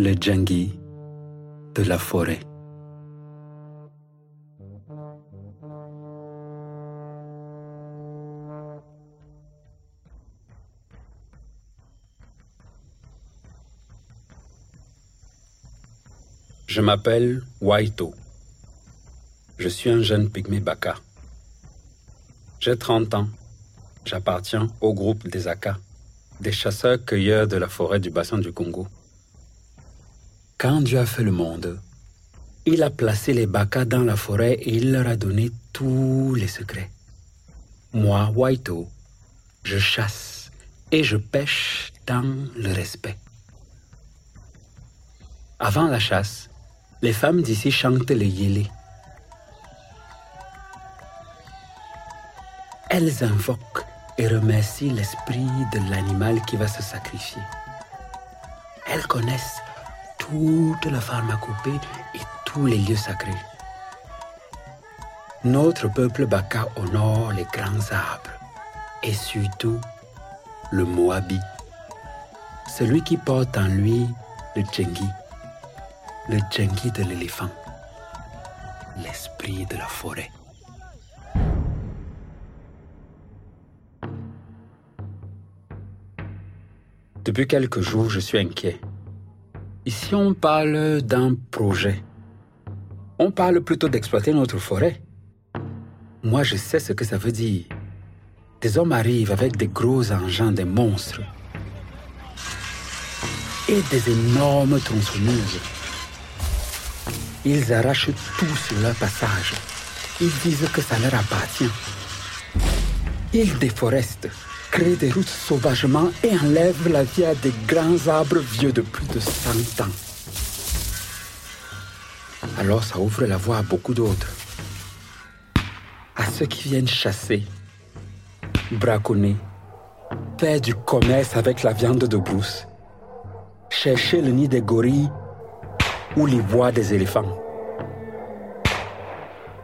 Le djangui de la forêt. Je m'appelle Waito. Je suis un jeune pygmée Baka. J'ai 30 ans. J'appartiens au groupe des Aka, des chasseurs-cueilleurs de la forêt du bassin du Congo. Quand Dieu a fait le monde, il a placé les Baka dans la forêt et il leur a donné tous les secrets. Moi, Waito, je chasse et je pêche dans le respect. Avant la chasse, les femmes d'ici chantent les yélés. Elles invoquent et remercient l'esprit de l'animal qui va se sacrifier. Elles connaissent toute la pharmacopée et tous les lieux sacrés. Notre peuple Baka honore les grands arbres et surtout le Moabi, celui qui porte en lui le Djengi, le Djengi de l'éléphant, l'esprit de la forêt. Depuis quelques jours, je suis inquiet. Ici, on parle d'un projet. On parle plutôt d'exploiter notre forêt. Moi, je sais ce que ça veut dire. Des hommes arrivent avec des gros engins, des monstres. Et des énormes tronçonneuses. Ils arrachent tout sur leur passage. Ils disent que ça leur appartient. Ils déforestent, créent des routes sauvagement et enlèvent la vie à des grands arbres vieux de plus de 100 ans. Alors ça ouvre la voie à beaucoup d'autres. À ceux qui viennent chasser, braconner, faire du commerce avec la viande de brousse, chercher le nid des gorilles ou les voies des éléphants.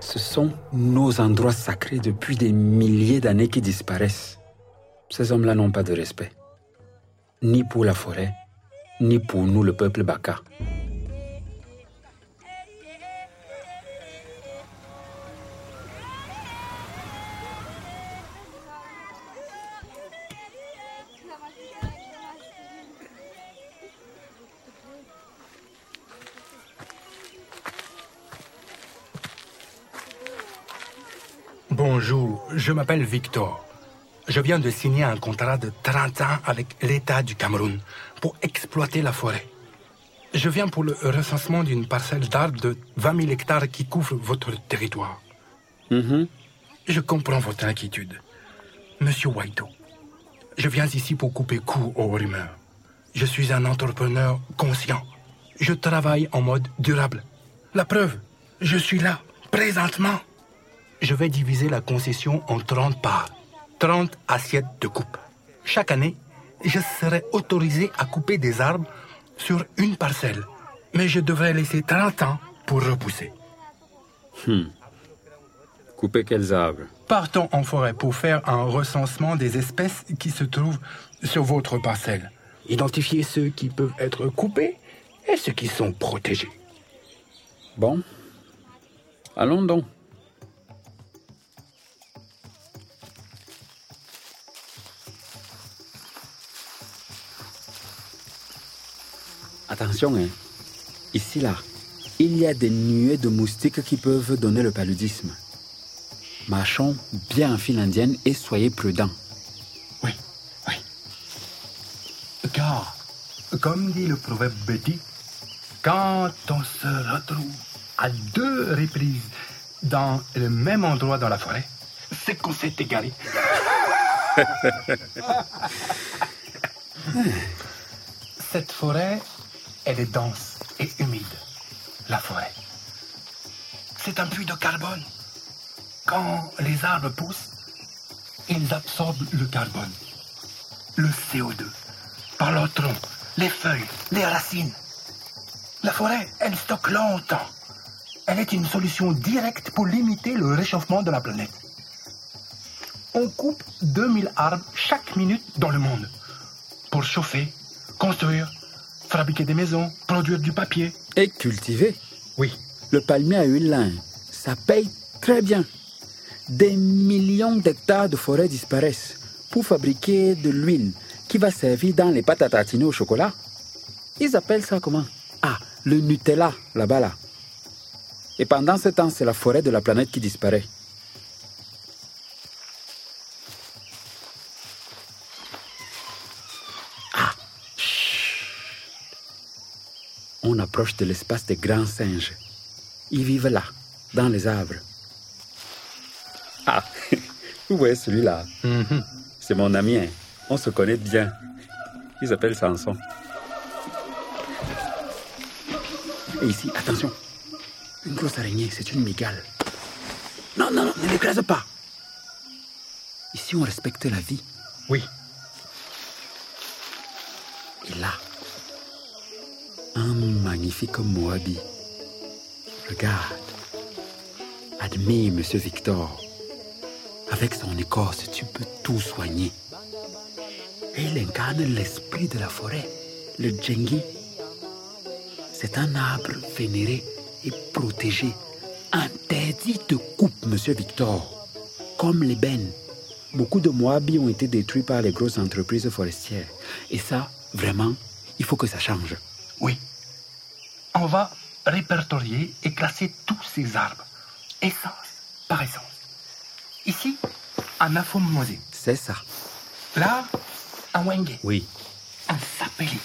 Ce sont nos endroits sacrés depuis des milliers d'années qui disparaissent. Ces hommes-là n'ont pas de respect. Ni pour la forêt, ni pour nous, le peuple Baka. Bonjour, je m'appelle Victor. Je viens de signer un contrat de 30 ans avec l'État du Cameroun pour exploiter la forêt. Je viens pour le recensement d'une parcelle d'arbres de 20 000 hectares qui couvre votre territoire. Mhm. Je comprends votre inquiétude. Monsieur Waito, je viens ici pour couper court aux rumeurs. Je suis un entrepreneur conscient. Je travaille en mode durable. La preuve, je suis là, présentement. Je vais diviser la concession en 30 parts, 30 assiettes de coupe. Chaque année, je serai autorisé à couper des arbres sur une parcelle, mais je devrais laisser 30 ans pour repousser. Couper quels arbres? Partons en forêt pour faire un recensement des espèces qui se trouvent sur votre parcelle. Identifier ceux qui peuvent être coupés et ceux qui sont protégés. Bon. Allons donc. Attention, hein. Ici, là, il y a des nuées de moustiques qui peuvent donner le paludisme. Marchons bien en file indienne et soyez prudents. Oui, oui. Car, comme dit le proverbe béti, quand on se retrouve à deux reprises dans le même endroit dans la forêt, c'est qu'on s'est égaré. Cette forêt, elle est dense et humide. La forêt. C'est un puits de carbone. Quand les arbres poussent, ils absorbent le carbone, le CO2, par leur tronc, les feuilles, les racines. La forêt, elle stocke longtemps. Elle est une solution directe pour limiter le réchauffement de la planète. On coupe 2000 arbres chaque minute dans le monde pour chauffer, construire, fabriquer des maisons, produire du papier. Et cultiver. Oui. Le palmier à huile lin, ça paye très bien. Des millions d'hectares de forêt disparaissent pour fabriquer de l'huile qui va servir dans les pâtes à tartiner au chocolat. Ils appellent ça comment? Ah, le Nutella, là-bas, là. Et pendant ce temps, c'est la forêt de la planète qui disparaît. On approche de l'espace des grands singes. Ils vivent là, dans les arbres. Ah, vous voyez celui-là? Mhm. C'est mon ami, hein. on se connaît bien. Il s'appelle Samson. Et ici, attention. Une grosse araignée, c'est une migale. Non, non, non, ne l'écrase pas. Ici, on respecte la vie. Oui. Un magnifique Moabi. Regarde. Admire, monsieur Victor. Avec son écorce, tu peux tout soigner. Et il incarne l'esprit de la forêt, le djengi. C'est un arbre vénéré et protégé, interdit de coupe, monsieur Victor. Comme l'ébène. Beaucoup de Moabis ont été détruits par les grosses entreprises forestières. Et ça, vraiment, il faut que ça change. Oui. On va répertorier et classer tous ces arbres, essence par essence. Ici, un afomosé. C'est ça. Là, un wenge, Oui. un sapelli.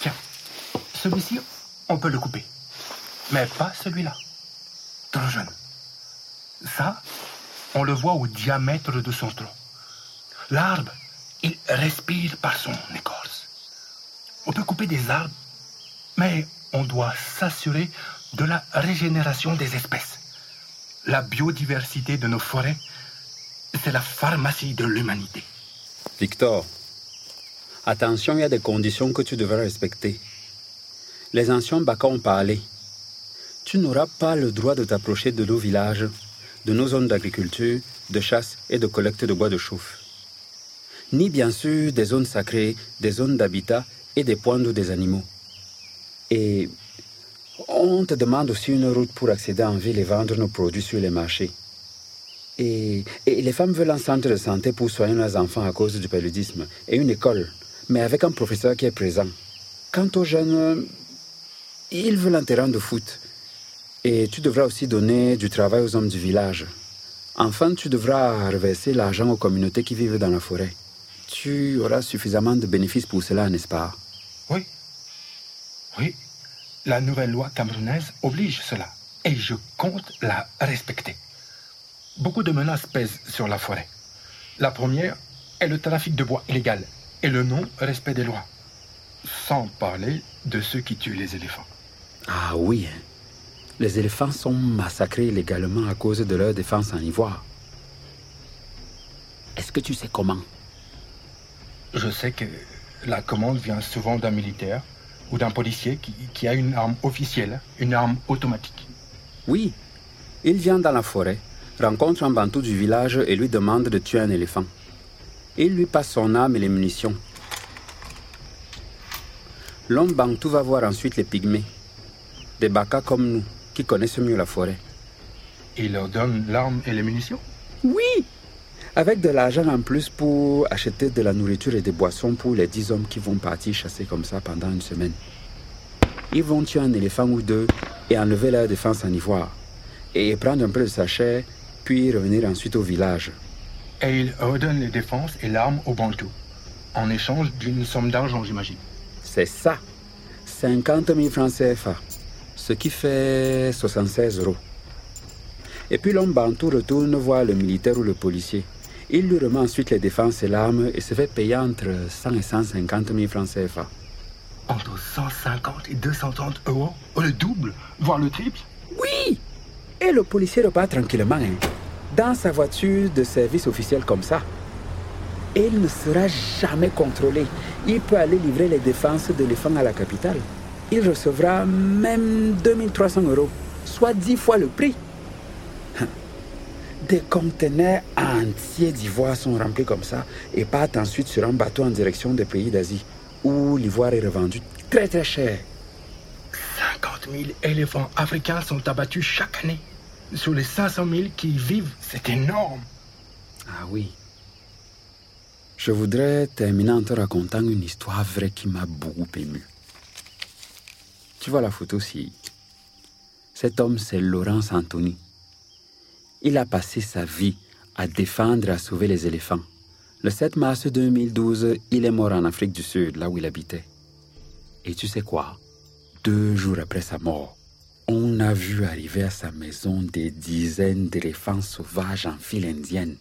Tiens, celui-ci, on peut le couper. Mais pas celui-là. Trop jeune. Ça, on le voit au diamètre de son tronc. L'arbre, il respire par son écorce. On peut couper des arbres, mais on doit s'assurer de la régénération des espèces. La biodiversité de nos forêts, c'est la pharmacie de l'humanité. Victor, attention, il y a des conditions que tu devras respecter. Les anciens Baka ont parlé. Tu n'auras pas le droit de t'approcher de nos villages, de nos zones d'agriculture, de chasse et de collecte de bois de chauffe. Ni bien sûr des zones sacrées, des zones d'habitat et des points d'eau des animaux. Et on te demande aussi une route pour accéder en ville et vendre nos produits sur les marchés. Et, et les femmes veulent un centre de santé pour soigner leurs enfants à cause du paludisme et une école, mais avec un professeur qui est présent. Quant aux jeunes, ils veulent un terrain de foot. Et tu devras aussi donner du travail aux hommes du village. Enfin, tu devras reverser l'argent aux communautés qui vivent dans la forêt. Tu auras suffisamment de bénéfices pour cela, n'est-ce pas? Oui. Oui. La nouvelle loi camerounaise oblige cela. Et je compte la respecter. Beaucoup de menaces pèsent sur la forêt. La première est le trafic de bois illégal et le non-respect des lois. Sans parler de ceux qui tuent les éléphants. Ah oui, hein. les éléphants sont massacrés illégalement à cause de leur défense en ivoire. Est-ce que tu sais comment? Je sais que la commande vient souvent d'un militaire ou d'un policier qui, qui a une arme officielle, une arme automatique. Oui, il vient dans la forêt, rencontre un bantou du village et lui demande de tuer un éléphant. Il lui passe son arme et les munitions. L'homme bantou va voir ensuite les pygmées, des bakas comme nous, qui connaissent mieux la forêt. Il leur donne l'arme et les munitions? Oui Avec de l'argent en plus pour acheter de la nourriture et des boissons pour les dix hommes qui vont partir chasser comme ça pendant une semaine. Ils vont tuer un éléphant ou deux et enlever leur défense en ivoire. Et prendre un peu de sa chair, puis revenir ensuite au village. Et il redonne les défenses et l'arme au Bantou, en échange d'une somme d'argent, j'imagine. C'est ça 50 000 francs CFA, ce qui fait 76 euros. Et puis l'homme bantou retourne voir le militaire ou le policier. Il lui remet ensuite les défenses et l'arme et se fait payer entre 100 et 150 000 francs CFA. Entre 150 et 230 euros Le double, voire le triple Oui Et le policier repart tranquillement, hein, dans sa voiture de service officiel comme ça. Et il ne sera jamais contrôlé. Il peut aller livrer les défenses d'éléphants à la capitale. Il recevra même 2300 euros, soit 10 fois le prix. Des conteneurs entiers d'ivoire sont remplis comme ça et partent ensuite sur un bateau en direction des pays d'Asie. où l'ivoire est revendu très très cher. 50 000 éléphants africains sont abattus chaque année. Sur les 500 000 qui y vivent, c'est énorme. Ah oui. Je voudrais terminer en te racontant une histoire vraie qui m'a beaucoup ému. Tu vois la photo-ci Cet homme, c'est Laurence Anthony. Il a passé sa vie à défendre et à sauver les éléphants. Le 7 mars 2012, il est mort en Afrique du Sud, là où il habitait. Et tu sais quoi? Deux jours après sa mort, on a vu arriver à sa maison des dizaines d'éléphants sauvages en file indienne,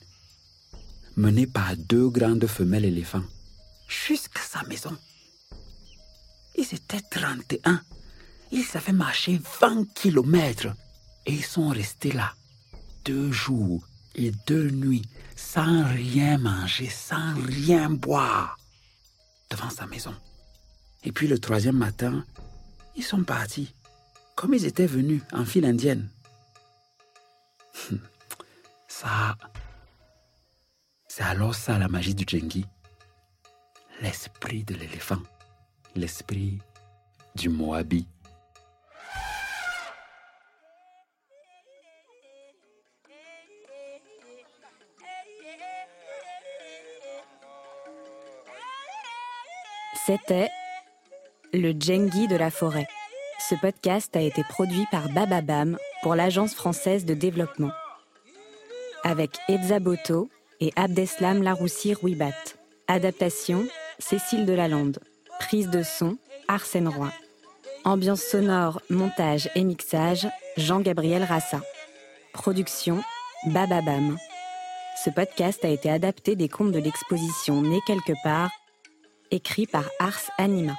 menés par deux grandes femelles éléphants, jusqu'à sa maison. Ils étaient 31. Ils avaient marché 20 kilomètres et ils sont restés là deux jours et deux nuits sans rien manger, sans rien boire devant sa maison. Et puis le troisième matin, ils sont partis comme ils étaient venus en file indienne. Ça, c'est alors ça la magie du Djengi. L'esprit de l'éléphant, l'esprit du Moabi. C'était le Djengi de la forêt. Ce podcast a été produit par Bababam pour l'Agence française de développement. Avec Edza Boto et Abdeslam Laroussi Rouibat. Adaptation Cécile Delalande. Prise de son Arsène Roy. Ambiance sonore, montage et mixage Jean-Gabriel Rassa. Production Bababam. Ce podcast a été adapté des contes de l'exposition Né quelque part écrit par Ars Anima.